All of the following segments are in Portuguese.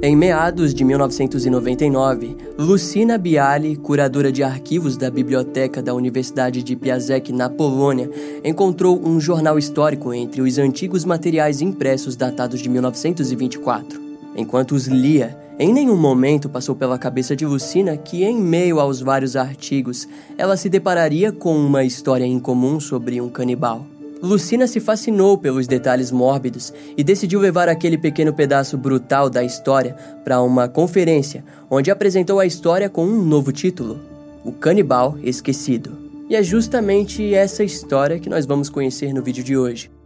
Em meados de 1999, Lucina Bialy, curadora de arquivos da biblioteca da Universidade de Piasek, na Polônia, encontrou um jornal histórico entre os antigos materiais impressos datados de 1924. Enquanto os lia, em nenhum momento passou pela cabeça de Lucina que, em meio aos vários artigos, ela se depararia com uma história incomum sobre um canibal. Lucina se fascinou pelos detalhes mórbidos e decidiu levar aquele pequeno pedaço brutal da história para uma conferência, onde apresentou a história com um novo título: O Canibal Esquecido. E é justamente essa história que nós vamos conhecer no vídeo de hoje.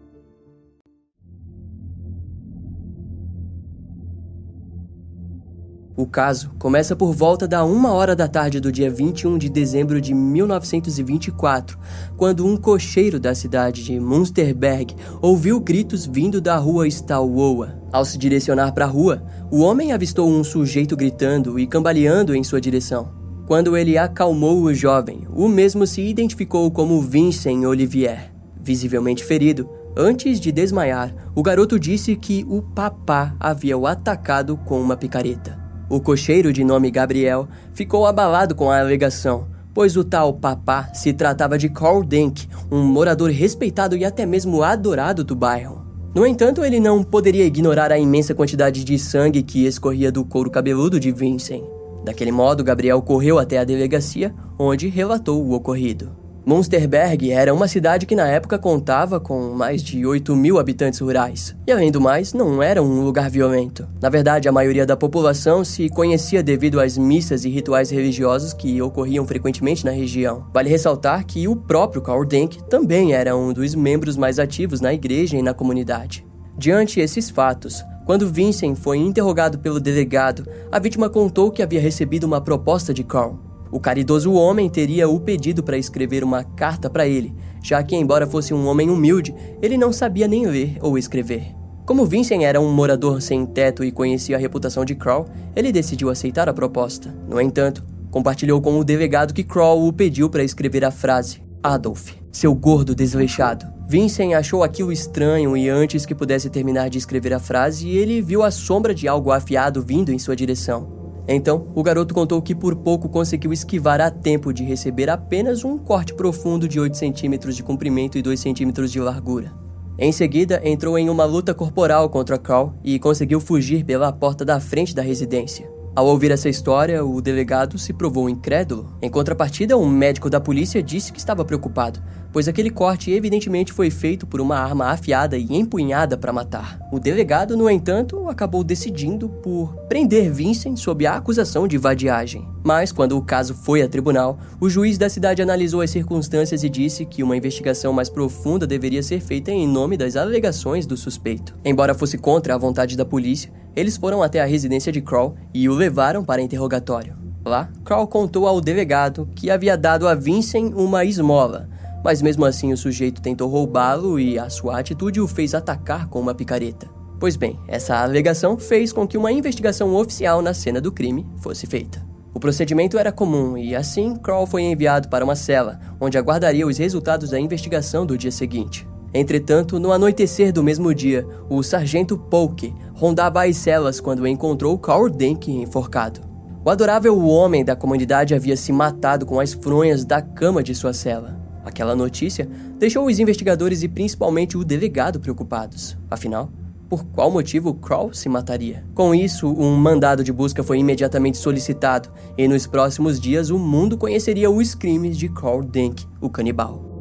O caso começa por volta da uma hora da tarde do dia 21 de dezembro de 1924, quando um cocheiro da cidade de Munsterberg ouviu gritos vindo da rua Stalwoa. Ao se direcionar para a rua, o homem avistou um sujeito gritando e cambaleando em sua direção. Quando ele acalmou o jovem, o mesmo se identificou como Vincent Olivier. Visivelmente ferido, antes de desmaiar, o garoto disse que o papá havia o atacado com uma picareta. O cocheiro de nome Gabriel ficou abalado com a alegação, pois o tal papá se tratava de Carl Denk, um morador respeitado e até mesmo adorado do bairro. No entanto, ele não poderia ignorar a imensa quantidade de sangue que escorria do couro cabeludo de Vincent. Daquele modo, Gabriel correu até a delegacia, onde relatou o ocorrido. Munsterberg era uma cidade que na época contava com mais de 8 mil habitantes rurais. E além do mais, não era um lugar violento. Na verdade, a maioria da população se conhecia devido às missas e rituais religiosos que ocorriam frequentemente na região. Vale ressaltar que o próprio Karl Denk também era um dos membros mais ativos na igreja e na comunidade. Diante esses fatos, quando Vincent foi interrogado pelo delegado, a vítima contou que havia recebido uma proposta de Carl o caridoso homem teria o pedido para escrever uma carta para ele, já que, embora fosse um homem humilde, ele não sabia nem ler ou escrever. Como Vincent era um morador sem teto e conhecia a reputação de Crow, ele decidiu aceitar a proposta. No entanto, compartilhou com o delegado que Crow o pediu para escrever a frase: Adolf, seu gordo desleixado. Vincent achou aquilo estranho e antes que pudesse terminar de escrever a frase, ele viu a sombra de algo afiado vindo em sua direção. Então, o garoto contou que por pouco conseguiu esquivar a tempo de receber apenas um corte profundo de 8 centímetros de comprimento e 2 centímetros de largura. Em seguida, entrou em uma luta corporal contra Carl e conseguiu fugir pela porta da frente da residência. Ao ouvir essa história, o delegado se provou incrédulo. Em contrapartida, um médico da polícia disse que estava preocupado, pois aquele corte evidentemente foi feito por uma arma afiada e empunhada para matar. O delegado, no entanto, acabou decidindo por prender Vincent sob a acusação de vadiagem. Mas, quando o caso foi a tribunal, o juiz da cidade analisou as circunstâncias e disse que uma investigação mais profunda deveria ser feita em nome das alegações do suspeito. Embora fosse contra a vontade da polícia, eles foram até a residência de Kroll e o levaram para interrogatório. Lá, Kroll contou ao delegado que havia dado a Vincent uma esmola, mas mesmo assim o sujeito tentou roubá-lo e a sua atitude o fez atacar com uma picareta. Pois bem, essa alegação fez com que uma investigação oficial na cena do crime fosse feita. O procedimento era comum e assim Kroll foi enviado para uma cela, onde aguardaria os resultados da investigação do dia seguinte. Entretanto, no anoitecer do mesmo dia, o sargento Polk rondava as celas quando encontrou Carl Denk enforcado. O adorável homem da comunidade havia se matado com as fronhas da cama de sua cela. Aquela notícia deixou os investigadores e principalmente o delegado preocupados. Afinal, por qual motivo Crow se mataria? Com isso, um mandado de busca foi imediatamente solicitado, e nos próximos dias o mundo conheceria os crimes de Carl Denk, o canibal.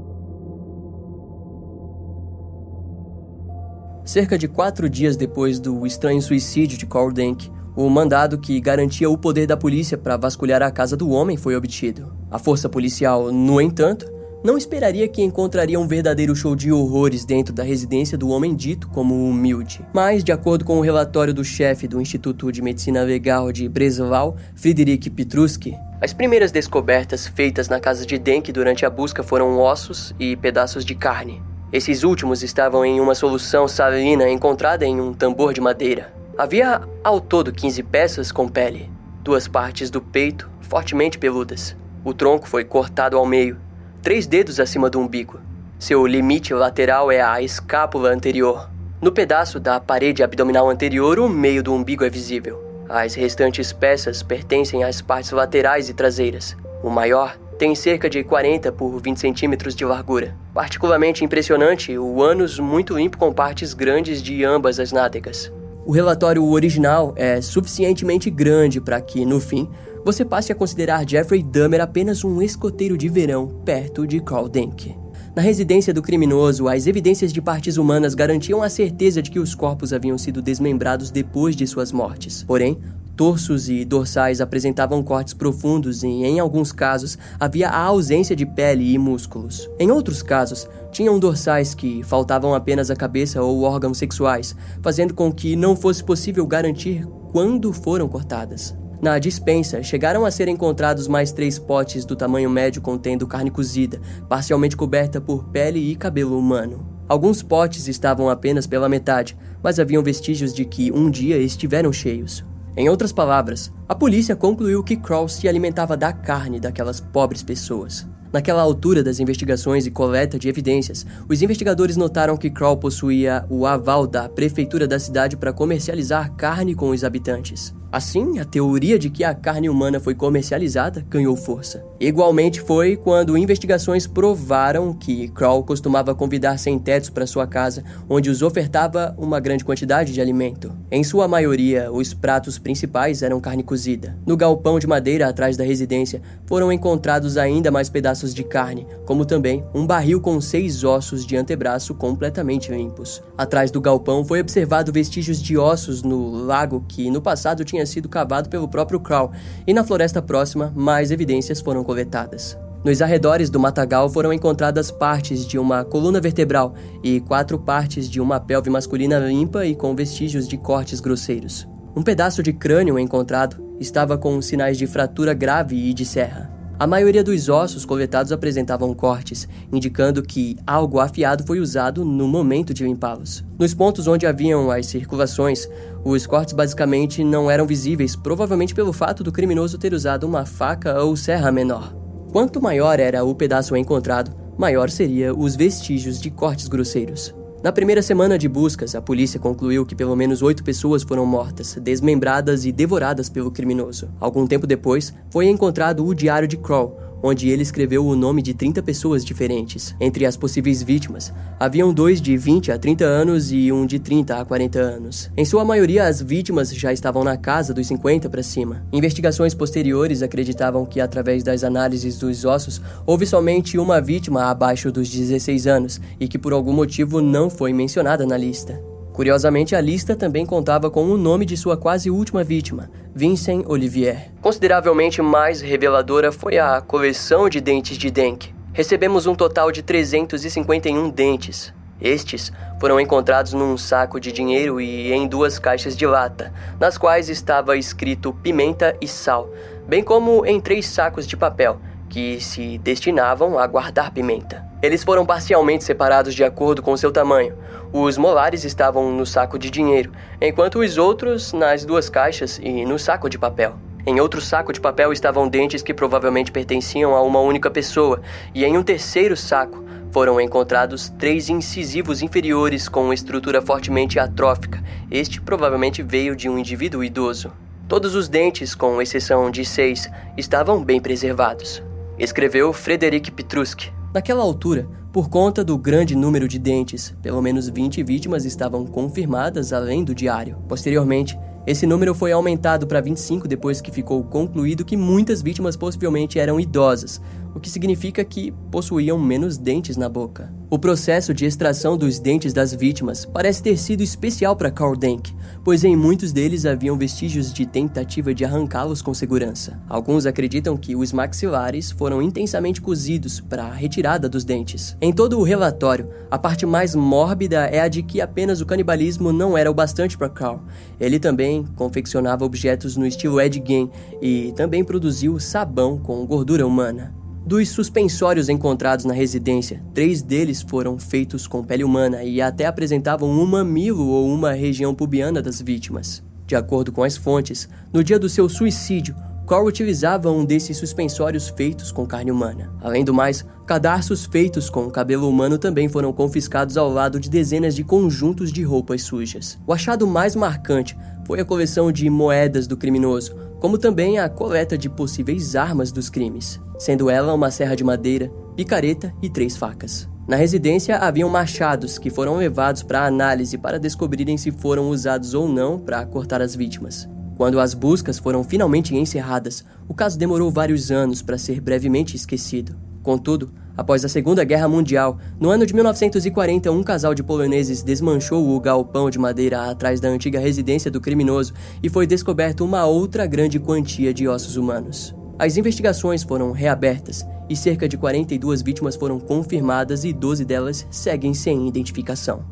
Cerca de quatro dias depois do estranho suicídio de Carl Denk, o mandado que garantia o poder da polícia para vasculhar a casa do homem foi obtido. A força policial, no entanto, não esperaria que encontraria um verdadeiro show de horrores dentro da residência do homem dito como humilde. Mas, de acordo com o relatório do chefe do Instituto de Medicina Legal de Breslau, Friedrich Petruski, as primeiras descobertas feitas na casa de Denk durante a busca foram ossos e pedaços de carne. Esses últimos estavam em uma solução salina encontrada em um tambor de madeira. Havia ao todo 15 peças com pele, duas partes do peito fortemente peludas. O tronco foi cortado ao meio, três dedos acima do umbigo. Seu limite lateral é a escápula anterior. No pedaço da parede abdominal anterior, o meio do umbigo é visível. As restantes peças pertencem às partes laterais e traseiras. O maior tem cerca de 40 por 20 centímetros de largura. Particularmente impressionante, o ânus muito limpo com partes grandes de ambas as nádegas. O relatório original é suficientemente grande para que, no fim, você passe a considerar Jeffrey Dahmer apenas um escoteiro de verão perto de Carl Denk. Na residência do criminoso, as evidências de partes humanas garantiam a certeza de que os corpos haviam sido desmembrados depois de suas mortes. Porém, torsos e dorsais apresentavam cortes profundos e, em alguns casos, havia a ausência de pele e músculos. Em outros casos, tinham dorsais que faltavam apenas a cabeça ou órgãos sexuais, fazendo com que não fosse possível garantir quando foram cortadas. Na dispensa, chegaram a ser encontrados mais três potes do tamanho médio contendo carne cozida, parcialmente coberta por pele e cabelo humano. Alguns potes estavam apenas pela metade, mas haviam vestígios de que um dia estiveram cheios. Em outras palavras, a polícia concluiu que Kroll se alimentava da carne daquelas pobres pessoas. Naquela altura das investigações e coleta de evidências, os investigadores notaram que Kroll possuía o aval da prefeitura da cidade para comercializar carne com os habitantes. Assim, a teoria de que a carne humana foi comercializada ganhou força. Igualmente foi quando investigações provaram que Kroll costumava convidar sem-tetos para sua casa, onde os ofertava uma grande quantidade de alimento. Em sua maioria, os pratos principais eram carne cozida. No galpão de madeira atrás da residência, foram encontrados ainda mais pedaços de carne, como também um barril com seis ossos de antebraço completamente limpos. Atrás do galpão foi observado vestígios de ossos no lago que no passado tinha tinha sido cavado pelo próprio Crow, e na floresta próxima, mais evidências foram coletadas. Nos arredores do matagal foram encontradas partes de uma coluna vertebral e quatro partes de uma pelve masculina limpa e com vestígios de cortes grosseiros. Um pedaço de crânio encontrado estava com sinais de fratura grave e de serra. A maioria dos ossos coletados apresentavam cortes, indicando que algo afiado foi usado no momento de limpá-los. Nos pontos onde haviam as circulações, os cortes basicamente não eram visíveis, provavelmente pelo fato do criminoso ter usado uma faca ou serra menor. Quanto maior era o pedaço encontrado, maior seria os vestígios de cortes grosseiros. Na primeira semana de buscas, a polícia concluiu que pelo menos oito pessoas foram mortas, desmembradas e devoradas pelo criminoso. Algum tempo depois, foi encontrado o diário de Kroll, onde ele escreveu o nome de 30 pessoas diferentes. Entre as possíveis vítimas, haviam dois de 20 a 30 anos e um de 30 a 40 anos. Em sua maioria, as vítimas já estavam na casa dos 50 para cima. Investigações posteriores acreditavam que, através das análises dos ossos, houve somente uma vítima abaixo dos 16 anos e que, por algum motivo, não foi mencionada na lista. Curiosamente, a lista também contava com o nome de sua quase última vítima, Vincent Olivier. Consideravelmente mais reveladora foi a coleção de dentes de Denk. Recebemos um total de 351 dentes. Estes foram encontrados num saco de dinheiro e em duas caixas de lata, nas quais estava escrito pimenta e sal, bem como em três sacos de papel, que se destinavam a guardar pimenta. Eles foram parcialmente separados de acordo com seu tamanho. Os molares estavam no saco de dinheiro, enquanto os outros nas duas caixas e no saco de papel. Em outro saco de papel estavam dentes que provavelmente pertenciam a uma única pessoa, e em um terceiro saco foram encontrados três incisivos inferiores com estrutura fortemente atrófica. Este provavelmente veio de um indivíduo idoso. Todos os dentes, com exceção de seis, estavam bem preservados. Escreveu Frederic Petruski. Naquela altura, por conta do grande número de dentes, pelo menos 20 vítimas estavam confirmadas além do diário. Posteriormente, esse número foi aumentado para 25 depois que ficou concluído que muitas vítimas possivelmente eram idosas, o que significa que possuíam menos dentes na boca. O processo de extração dos dentes das vítimas parece ter sido especial para Carl Denk, pois em muitos deles haviam vestígios de tentativa de arrancá-los com segurança. Alguns acreditam que os maxilares foram intensamente cozidos para a retirada dos dentes. Em todo o relatório, a parte mais mórbida é a de que apenas o canibalismo não era o bastante para Carl. Ele também confeccionava objetos no estilo Ed Gein e também produziu sabão com gordura humana. Dos suspensórios encontrados na residência, três deles foram feitos com pele humana e até apresentavam um mamilo ou uma região pubiana das vítimas. De acordo com as fontes, no dia do seu suicídio, Cole utilizava um desses suspensórios feitos com carne humana. Além do mais, cadarços feitos com cabelo humano também foram confiscados ao lado de dezenas de conjuntos de roupas sujas. O achado mais marcante foi a coleção de moedas do criminoso, como também a coleta de possíveis armas dos crimes, sendo ela uma serra de madeira, picareta e três facas. Na residência haviam machados que foram levados para análise para descobrirem se foram usados ou não para cortar as vítimas. Quando as buscas foram finalmente encerradas, o caso demorou vários anos para ser brevemente esquecido. Contudo, após a Segunda Guerra Mundial, no ano de 1940, um casal de poloneses desmanchou o galpão de madeira atrás da antiga residência do criminoso e foi descoberto uma outra grande quantia de ossos humanos. As investigações foram reabertas e cerca de 42 vítimas foram confirmadas e 12 delas seguem sem identificação.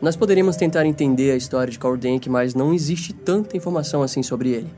Nós poderíamos tentar entender a história de Denk, mas não existe tanta informação assim sobre ele.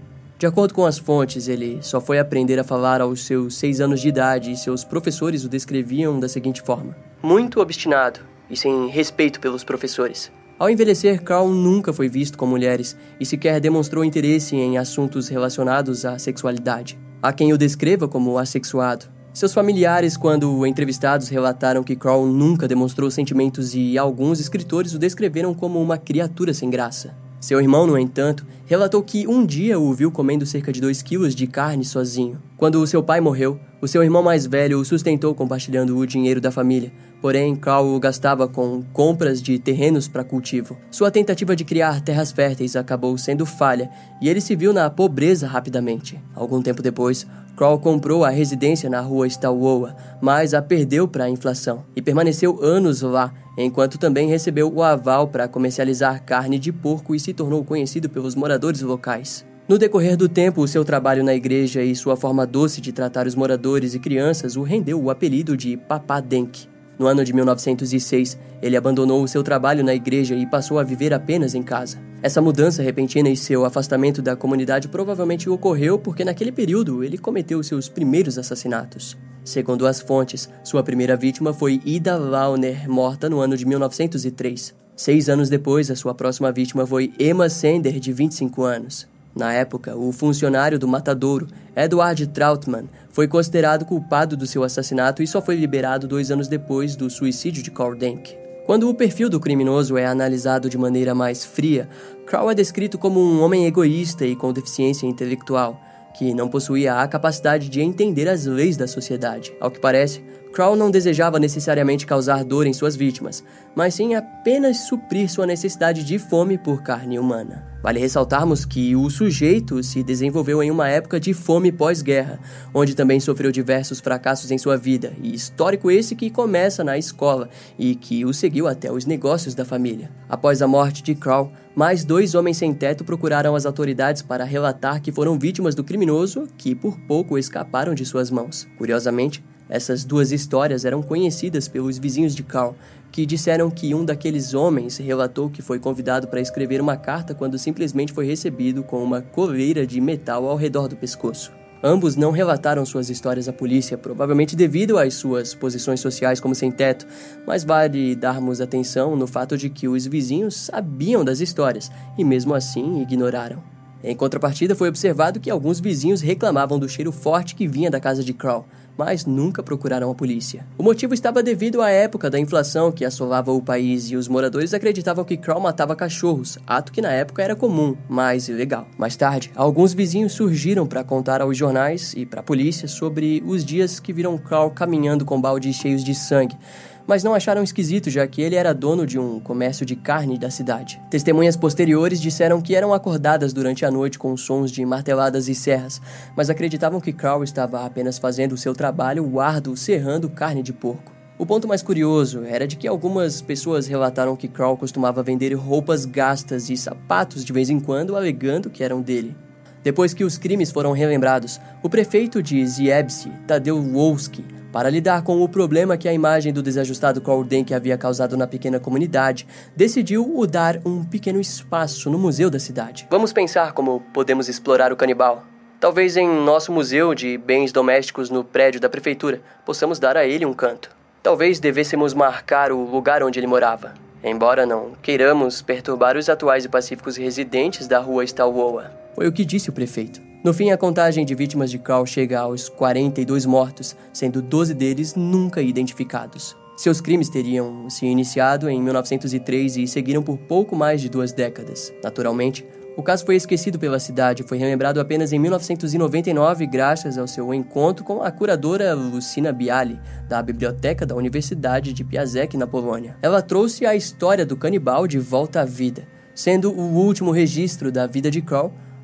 De acordo com as fontes, ele só foi aprender a falar aos seus seis anos de idade e seus professores o descreviam da seguinte forma: muito obstinado e sem respeito pelos professores. Ao envelhecer, Carl nunca foi visto com mulheres e sequer demonstrou interesse em assuntos relacionados à sexualidade. Há quem o descreva como assexuado. Seus familiares, quando entrevistados, relataram que Carl nunca demonstrou sentimentos e alguns escritores o descreveram como uma criatura sem graça. Seu irmão, no entanto, relatou que um dia o viu comendo cerca de 2 quilos de carne sozinho. Quando o seu pai morreu, o seu irmão mais velho o sustentou compartilhando o dinheiro da família. Porém, Carl o gastava com compras de terrenos para cultivo. Sua tentativa de criar terras férteis acabou sendo falha e ele se viu na pobreza rapidamente. Algum tempo depois, Kroll comprou a residência na rua Stalwoa, mas a perdeu para a inflação e permaneceu anos lá, enquanto também recebeu o aval para comercializar carne de porco e se tornou conhecido pelos moradores locais. No decorrer do tempo, o seu trabalho na igreja e sua forma doce de tratar os moradores e crianças o rendeu o apelido de Papá Denk. No ano de 1906, ele abandonou o seu trabalho na igreja e passou a viver apenas em casa. Essa mudança repentina e seu afastamento da comunidade provavelmente ocorreu porque naquele período ele cometeu seus primeiros assassinatos. Segundo as fontes, sua primeira vítima foi Ida Launer, morta no ano de 1903. Seis anos depois, a sua próxima vítima foi Emma Sender, de 25 anos. Na época, o funcionário do matadouro, Edward Trautmann, foi considerado culpado do seu assassinato e só foi liberado dois anos depois do suicídio de Carl Denk. Quando o perfil do criminoso é analisado de maneira mais fria, Crow é descrito como um homem egoísta e com deficiência intelectual, que não possuía a capacidade de entender as leis da sociedade. Ao que parece, Crow não desejava necessariamente causar dor em suas vítimas, mas sim apenas suprir sua necessidade de fome por carne humana. Vale ressaltarmos que o sujeito se desenvolveu em uma época de fome pós-guerra, onde também sofreu diversos fracassos em sua vida, e histórico esse que começa na escola e que o seguiu até os negócios da família. Após a morte de Crow, mais dois homens sem teto procuraram as autoridades para relatar que foram vítimas do criminoso que por pouco escaparam de suas mãos. Curiosamente, essas duas histórias eram conhecidas pelos vizinhos de Carl, que disseram que um daqueles homens relatou que foi convidado para escrever uma carta quando simplesmente foi recebido com uma coleira de metal ao redor do pescoço. Ambos não relataram suas histórias à polícia, provavelmente devido às suas posições sociais como sem-teto, mas vale darmos atenção no fato de que os vizinhos sabiam das histórias e, mesmo assim, ignoraram. Em contrapartida, foi observado que alguns vizinhos reclamavam do cheiro forte que vinha da casa de Crow, mas nunca procuraram a polícia. O motivo estava devido à época da inflação que assolava o país e os moradores acreditavam que Crow matava cachorros, ato que na época era comum, mas ilegal. Mais tarde, alguns vizinhos surgiram para contar aos jornais e para a polícia sobre os dias que viram Crow caminhando com baldes cheios de sangue mas não acharam esquisito, já que ele era dono de um comércio de carne da cidade. Testemunhas posteriores disseram que eram acordadas durante a noite com sons de marteladas e serras, mas acreditavam que Carl estava apenas fazendo o seu trabalho árduo serrando carne de porco. O ponto mais curioso era de que algumas pessoas relataram que Carl costumava vender roupas gastas e sapatos de vez em quando, alegando que eram dele. Depois que os crimes foram relembrados, o prefeito de Ziebski, Tadeu Wolski, para lidar com o problema que a imagem do desajustado Denk havia causado na pequena comunidade, decidiu o dar um pequeno espaço no museu da cidade. Vamos pensar como podemos explorar o canibal. Talvez em nosso museu de bens domésticos no prédio da prefeitura possamos dar a ele um canto. Talvez devêssemos marcar o lugar onde ele morava, embora não queiramos perturbar os atuais e pacíficos residentes da rua Stalwoa. Foi o que disse o prefeito. No fim, a contagem de vítimas de Carl chega aos 42 mortos, sendo 12 deles nunca identificados. Seus crimes teriam se iniciado em 1903 e seguiram por pouco mais de duas décadas. Naturalmente, o caso foi esquecido pela cidade e foi relembrado apenas em 1999, graças ao seu encontro com a curadora Lucina Bialy, da Biblioteca da Universidade de Piasecki, na Polônia. Ela trouxe a história do canibal de volta à vida, sendo o último registro da vida de Carl